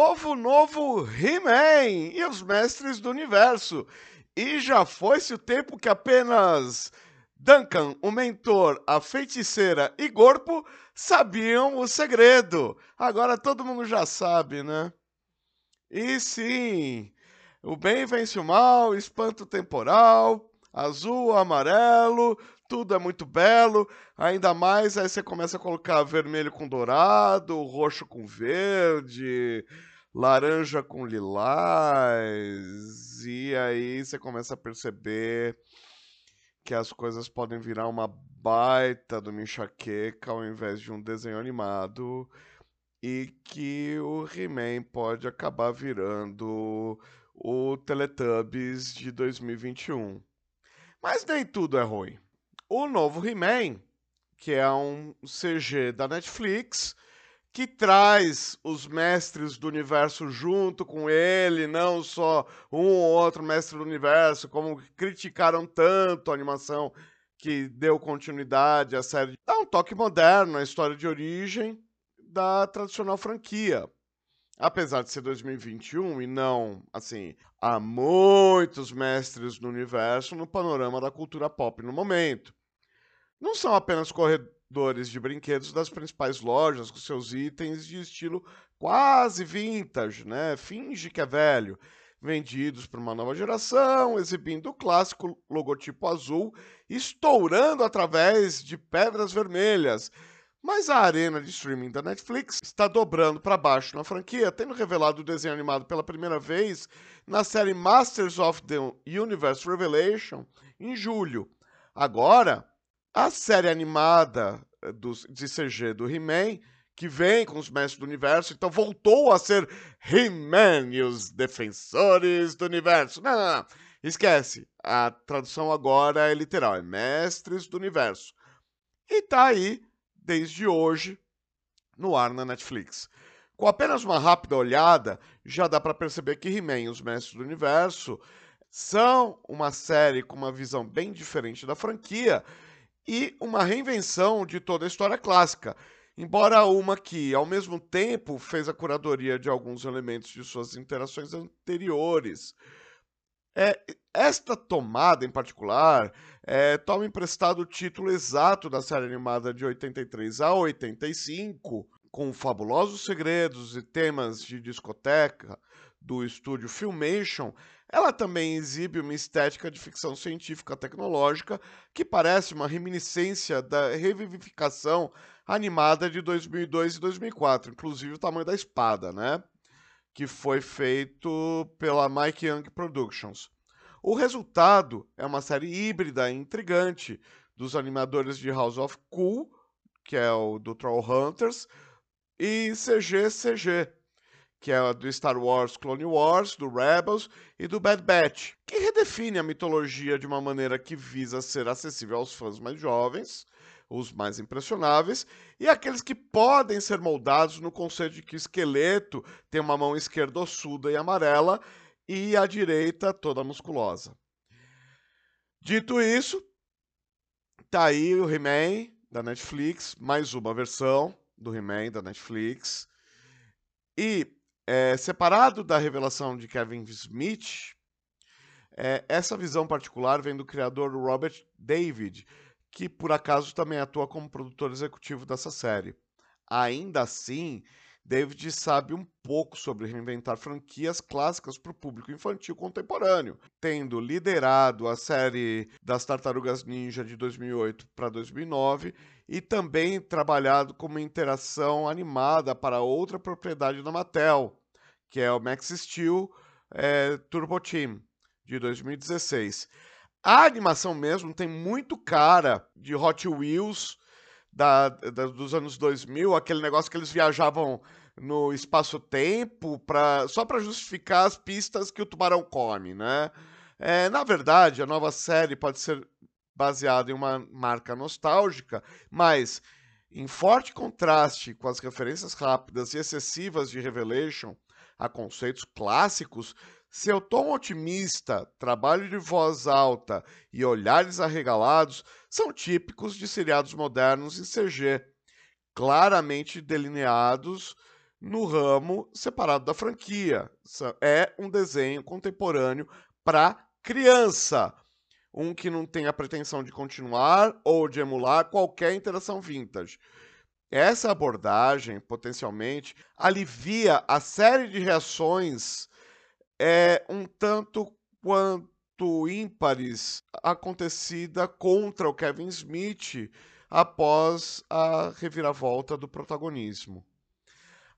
novo, novo He-Man e os Mestres do Universo. E já foi-se o tempo que apenas Duncan, o mentor, a feiticeira e Gorpo sabiam o segredo. Agora todo mundo já sabe, né? E sim, o bem vence o mal, espanto temporal, azul, amarelo, tudo é muito belo. Ainda mais aí você começa a colocar vermelho com dourado, roxo com verde, laranja com lilás. E aí você começa a perceber que as coisas podem virar uma baita de uma enxaqueca ao invés de um desenho animado e que o He-Man pode acabar virando o Teletubbies de 2021. Mas nem tudo é ruim. O novo He-Man, que é um CG da Netflix, que traz os mestres do universo junto com ele, não só um ou outro mestre do universo, como criticaram tanto a animação que deu continuidade à série. Dá um toque moderno à história de origem da tradicional franquia. Apesar de ser 2021 e não, assim, há muitos mestres do universo no panorama da cultura pop no momento. Não são apenas corredores de brinquedos das principais lojas com seus itens de estilo quase vintage, né? Finge que é velho, vendidos para uma nova geração, exibindo o clássico logotipo azul, estourando através de pedras vermelhas mas a arena de streaming da Netflix está dobrando para baixo na franquia, tendo revelado o desenho animado pela primeira vez na série Masters of the Universe Revelation em julho. Agora, a série animada eh, do, de CG do He-Man, que vem com os Mestres do Universo, então voltou a ser He-Man e os Defensores do Universo. Não, não, não. Esquece. A tradução agora é literal, é Mestres do Universo. E tá aí desde hoje no ar na Netflix. Com apenas uma rápida olhada, já dá para perceber que He-Man e os Mestres do Universo são uma série com uma visão bem diferente da franquia e uma reinvenção de toda a história clássica. Embora uma que, ao mesmo tempo, fez a curadoria de alguns elementos de suas interações anteriores. É, esta tomada em particular é, toma emprestado o título exato da série animada de 83 a 85, com fabulosos segredos e temas de discoteca do estúdio Filmation, ela também exibe uma estética de ficção científica tecnológica que parece uma reminiscência da revivificação animada de 2002 e 2004, inclusive o tamanho da espada, né? Que foi feito pela Mike Young Productions. O resultado é uma série híbrida e intrigante dos animadores de House of Cool, que é o do Troll Hunters, e CGCG, que é do Star Wars Clone Wars, do Rebels e do Bad Batch, que redefine a mitologia de uma maneira que visa ser acessível aos fãs mais jovens, os mais impressionáveis, e aqueles que podem ser moldados no conceito de que o esqueleto tem uma mão esquerda ossuda e amarela e a direita toda musculosa. Dito isso, tá aí o He-Man da Netflix, mais uma versão do He-Man da Netflix. E é, separado da revelação de Kevin Smith, é, essa visão particular vem do criador Robert David, que por acaso também atua como produtor executivo dessa série. Ainda assim, David sabe um pouco sobre reinventar franquias clássicas para o público infantil contemporâneo, tendo liderado a série das Tartarugas Ninja de 2008 para 2009 e também trabalhado como interação animada para outra propriedade da Mattel, que é o Max Steel é, Turbo Team de 2016. A animação mesmo tem muito cara de Hot Wheels da, da, dos anos 2000, aquele negócio que eles viajavam no espaço-tempo para só para justificar as pistas que o tubarão come, né? É, na verdade, a nova série pode ser baseada em uma marca nostálgica, mas em forte contraste com as referências rápidas e excessivas de Revelation a conceitos clássicos, seu tom otimista, trabalho de voz alta e olhares arregalados são típicos de seriados modernos em CG, claramente delineados no ramo separado da franquia. É um desenho contemporâneo para criança. Um que não tem a pretensão de continuar ou de emular qualquer interação vintage. Essa abordagem, potencialmente, alivia a série de reações é, um tanto quanto ímpares acontecida contra o Kevin Smith após a reviravolta do protagonismo.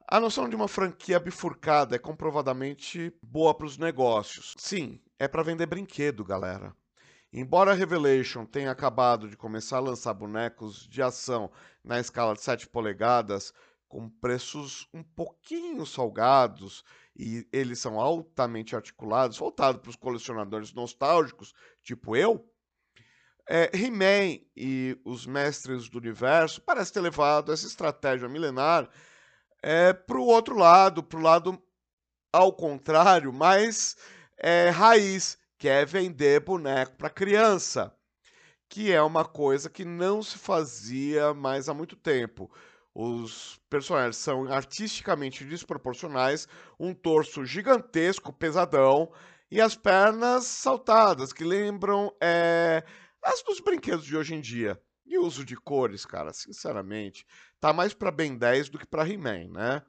A noção de uma franquia bifurcada é comprovadamente boa para os negócios. Sim, é para vender brinquedo, galera. Embora Revelation tenha acabado de começar a lançar bonecos de ação na escala de 7 polegadas, com preços um pouquinho salgados, e eles são altamente articulados, voltados para os colecionadores nostálgicos, tipo eu, é, He-Man e os Mestres do Universo parece ter levado essa estratégia milenar é, para o outro lado, para o lado ao contrário, mais é, raiz, que é vender boneco para criança, que é uma coisa que não se fazia mais há muito tempo. Os personagens são artisticamente desproporcionais, um torso gigantesco, pesadão, e as pernas saltadas, que lembram é, as dos brinquedos de hoje em dia. E o uso de cores, cara, sinceramente, tá mais para Ben 10 do que para He-Man, né?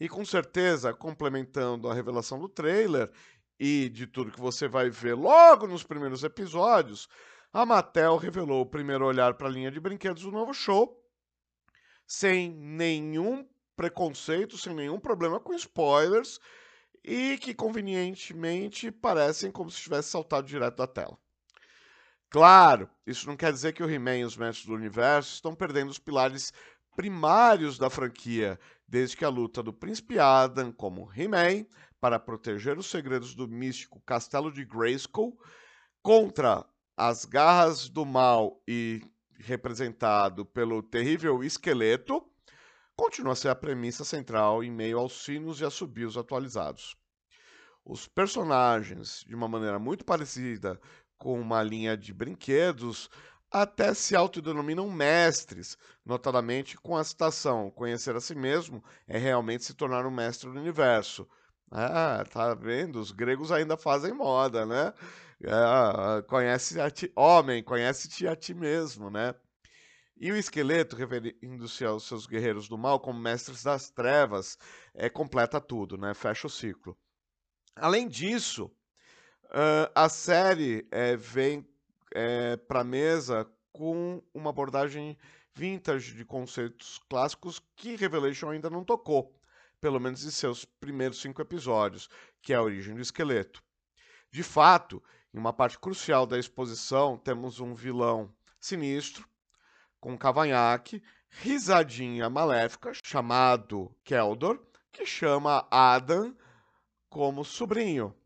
E com certeza, complementando a revelação do trailer e de tudo que você vai ver logo nos primeiros episódios, a Mattel revelou o primeiro olhar para a linha de brinquedos do novo show, sem nenhum preconceito, sem nenhum problema com spoilers, e que convenientemente parecem como se tivesse saltado direto da tela. Claro, isso não quer dizer que o He-Man e os Mestres do Universo estão perdendo os pilares primários da franquia, desde que a luta do Príncipe Adam como He-Man para proteger os segredos do místico Castelo de Grayskull contra as garras do mal e representado pelo terrível esqueleto, continua a ser a premissa central em meio aos sinos e assobios atualizados. Os personagens, de uma maneira muito parecida com uma linha de brinquedos, até se autodenominam mestres, notadamente com a citação: conhecer a si mesmo é realmente se tornar um mestre do universo. Ah, tá vendo? Os gregos ainda fazem moda, né? Ah, conhece a ti, homem, conhece-te a ti mesmo, né? E o esqueleto, referindo-se aos seus guerreiros do mal como mestres das trevas, é, completa tudo, né? Fecha o ciclo. Além disso, Uh, a série é, vem é, para mesa com uma abordagem vintage de conceitos clássicos que Revelation ainda não tocou, pelo menos em seus primeiros cinco episódios, que é a origem do esqueleto. De fato, em uma parte crucial da exposição, temos um vilão sinistro, com cavanhaque, risadinha maléfica, chamado Keldor, que chama Adam como sobrinho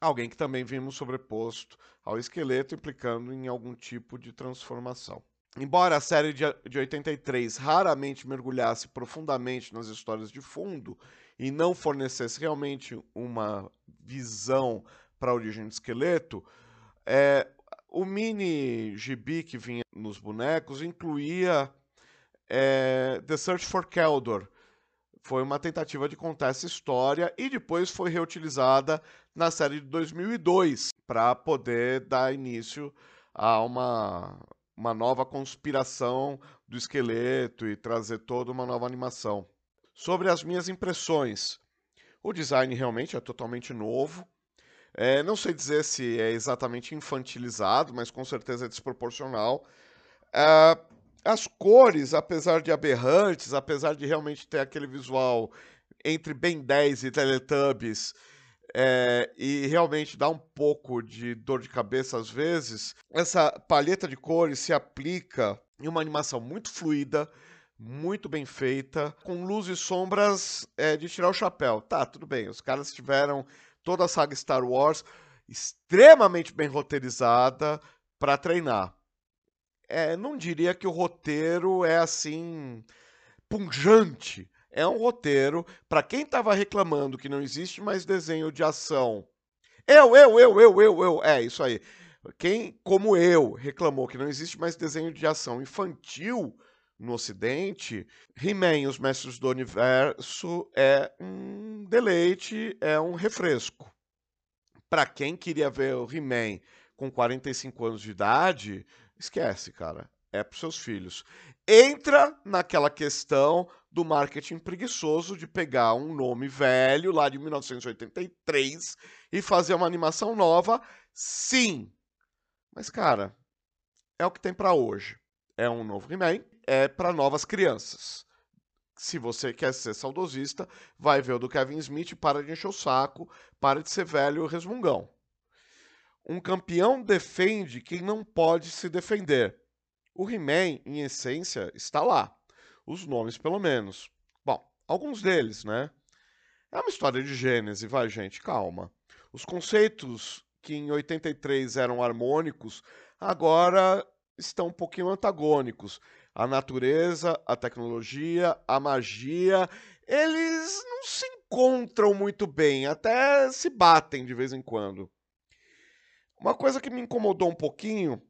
alguém que também vimos sobreposto ao esqueleto, implicando em algum tipo de transformação. Embora a série de 83 raramente mergulhasse profundamente nas histórias de fundo e não fornecesse realmente uma visão para a origem do esqueleto, é, o mini gibi que vinha nos bonecos incluía é, The Search for Keldor, foi uma tentativa de contar essa história e depois foi reutilizada na série de 2002 para poder dar início a uma, uma nova conspiração do esqueleto e trazer toda uma nova animação. Sobre as minhas impressões, o design realmente é totalmente novo. É, não sei dizer se é exatamente infantilizado, mas com certeza é desproporcional. É, as cores, apesar de aberrantes, apesar de realmente ter aquele visual entre Ben 10 e Teletubbies, é, e realmente dá um pouco de dor de cabeça às vezes, essa palheta de cores se aplica em uma animação muito fluida, muito bem feita, com luz e sombras é, de tirar o chapéu. Tá, tudo bem, os caras tiveram toda a saga Star Wars extremamente bem roteirizada para treinar é, não diria que o roteiro é assim punjante. É um roteiro para quem estava reclamando que não existe mais desenho de ação. Eu, eu, eu, eu, eu, eu. É isso aí. Quem, como eu, reclamou que não existe mais desenho de ação infantil no Ocidente, He-Man os Mestres do Universo é um deleite, é um refresco. Para quem queria ver o He-Man com 45 anos de idade, esquece, cara. É para seus filhos. Entra naquela questão do marketing preguiçoso de pegar um nome velho lá de 1983 e fazer uma animação nova, sim. Mas cara, é o que tem para hoje. É um novo He-Man, é para novas crianças. Se você quer ser saudosista, vai ver o do Kevin Smith, para de encher o saco, para de ser velho resmungão. Um campeão defende quem não pode se defender. O He-Man, em essência, está lá. Os nomes, pelo menos. Bom, alguns deles, né? É uma história de Gênese, vai, gente, calma. Os conceitos que em 83 eram harmônicos, agora estão um pouquinho antagônicos. A natureza, a tecnologia, a magia, eles não se encontram muito bem, até se batem de vez em quando. Uma coisa que me incomodou um pouquinho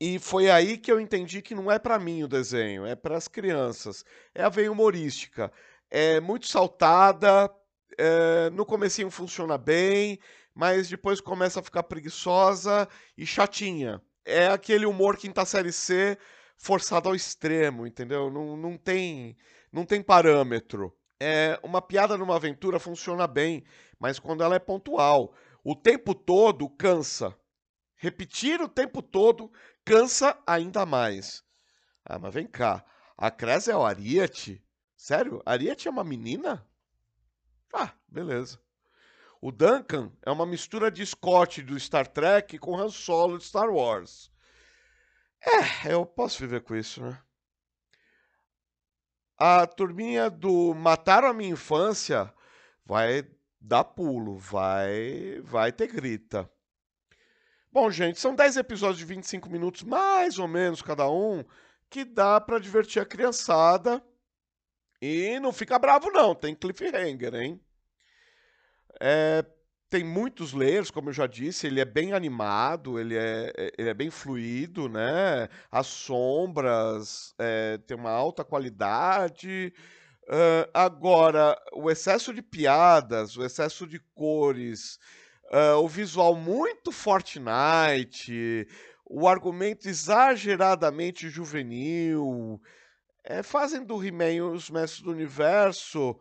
e foi aí que eu entendi que não é para mim o desenho, é para as crianças. É a veia humorística. É muito saltada, é, no comecinho funciona bem, mas depois começa a ficar preguiçosa e chatinha. É aquele humor quinta série C forçado ao extremo, entendeu? Não, não, tem, não tem parâmetro. É, uma piada numa aventura funciona bem, mas quando ela é pontual o tempo todo cansa. Repetir o tempo todo cansa ainda mais. Ah, mas vem cá. A Cres é o Ariete? Sério? Ariete é uma menina? Ah, beleza. O Duncan é uma mistura de Scott do Star Trek com Han Solo de Star Wars. É, eu posso viver com isso, né? A turminha do Mataram a Minha Infância vai dá pulo, vai, vai ter grita. Bom, gente, são 10 episódios de 25 minutos, mais ou menos cada um, que dá para divertir a criançada. E não fica bravo não, tem cliffhanger, hein? É, tem muitos layers, como eu já disse, ele é bem animado, ele é, ele é bem fluido, né? As sombras é, tem uma alta qualidade. Uh, agora, o excesso de piadas, o excesso de cores, uh, o visual muito Fortnite, o argumento exageradamente juvenil, é, fazem do He-Man os Mestres do Universo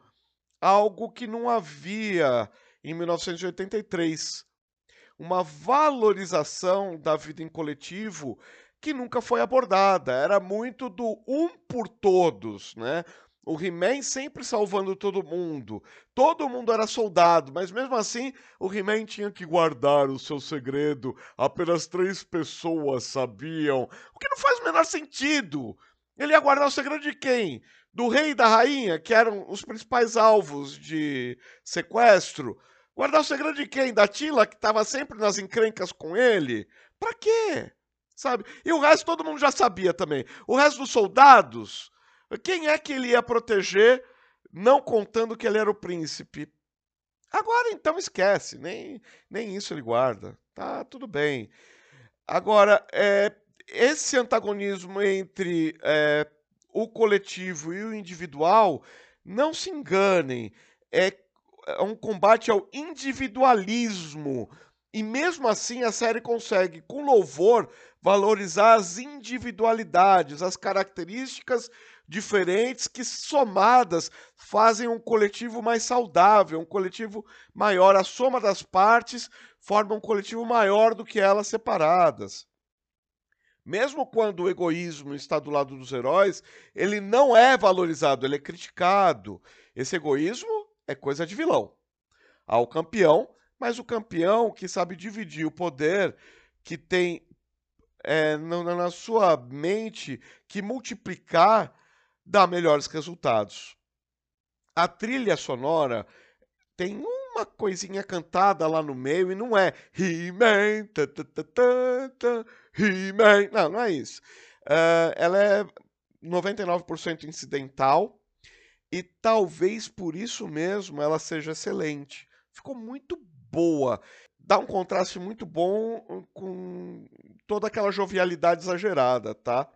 algo que não havia em 1983. Uma valorização da vida em coletivo que nunca foi abordada. Era muito do um por todos, né? O He-Man sempre salvando todo mundo. Todo mundo era soldado, mas mesmo assim o He-Man tinha que guardar o seu segredo. Apenas três pessoas sabiam. O que não faz o menor sentido. Ele ia guardar o segredo de quem? Do rei e da rainha, que eram os principais alvos de sequestro. Guardar o segredo de quem? Da Tila, que estava sempre nas encrencas com ele? Pra quê? Sabe? E o resto todo mundo já sabia também. O resto dos soldados quem é que ele ia proteger, não contando que ele era o príncipe? Agora então esquece, nem, nem isso ele guarda. Tá tudo bem. Agora, é, esse antagonismo entre é, o coletivo e o individual, não se enganem, é, é um combate ao individualismo. E mesmo assim a série consegue, com louvor, valorizar as individualidades, as características diferentes que somadas fazem um coletivo mais saudável, um coletivo maior. A soma das partes forma um coletivo maior do que elas separadas. Mesmo quando o egoísmo está do lado dos heróis, ele não é valorizado, ele é criticado. Esse egoísmo é coisa de vilão. Há o campeão, mas o campeão que sabe dividir o poder, que tem é, na sua mente que multiplicar dá melhores resultados. A trilha sonora tem uma coisinha cantada lá no meio e não é He-Man, He-Man. Não, não é isso. Uh, ela é 99% incidental e talvez por isso mesmo ela seja excelente. Ficou muito boa. Dá um contraste muito bom com toda aquela jovialidade exagerada, tá?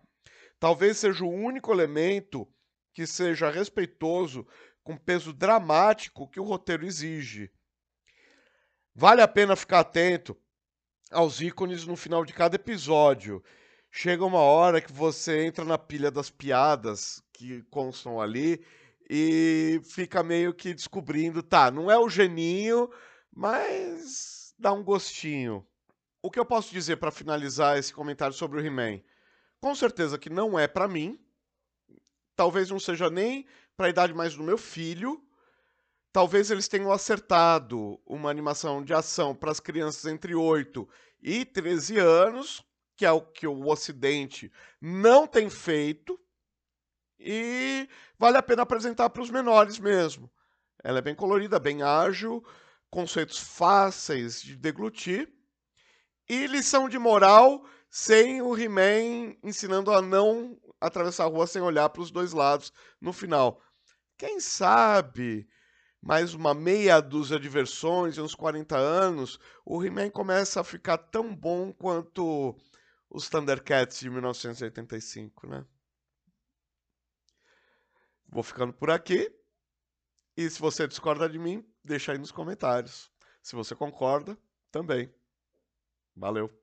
Talvez seja o único elemento que seja respeitoso com peso dramático que o roteiro exige. Vale a pena ficar atento aos ícones no final de cada episódio. Chega uma hora que você entra na pilha das piadas que constam ali e fica meio que descobrindo, tá, não é o geninho, mas dá um gostinho. O que eu posso dizer para finalizar esse comentário sobre o He-Man? Com certeza que não é para mim. Talvez não seja nem para a idade mais do meu filho. Talvez eles tenham acertado uma animação de ação para as crianças entre 8 e 13 anos, que é o que o Ocidente não tem feito. E vale a pena apresentar para os menores mesmo. Ela é bem colorida, bem ágil, conceitos fáceis de deglutir. E lição de moral sem o He-Man ensinando a não atravessar a rua sem olhar para os dois lados no final. Quem sabe mais uma meia dúzia de versões uns 40 anos, o He-Man começa a ficar tão bom quanto os Thundercats de 1985, né? Vou ficando por aqui. E se você discorda de mim, deixa aí nos comentários. Se você concorda, também. Valeu.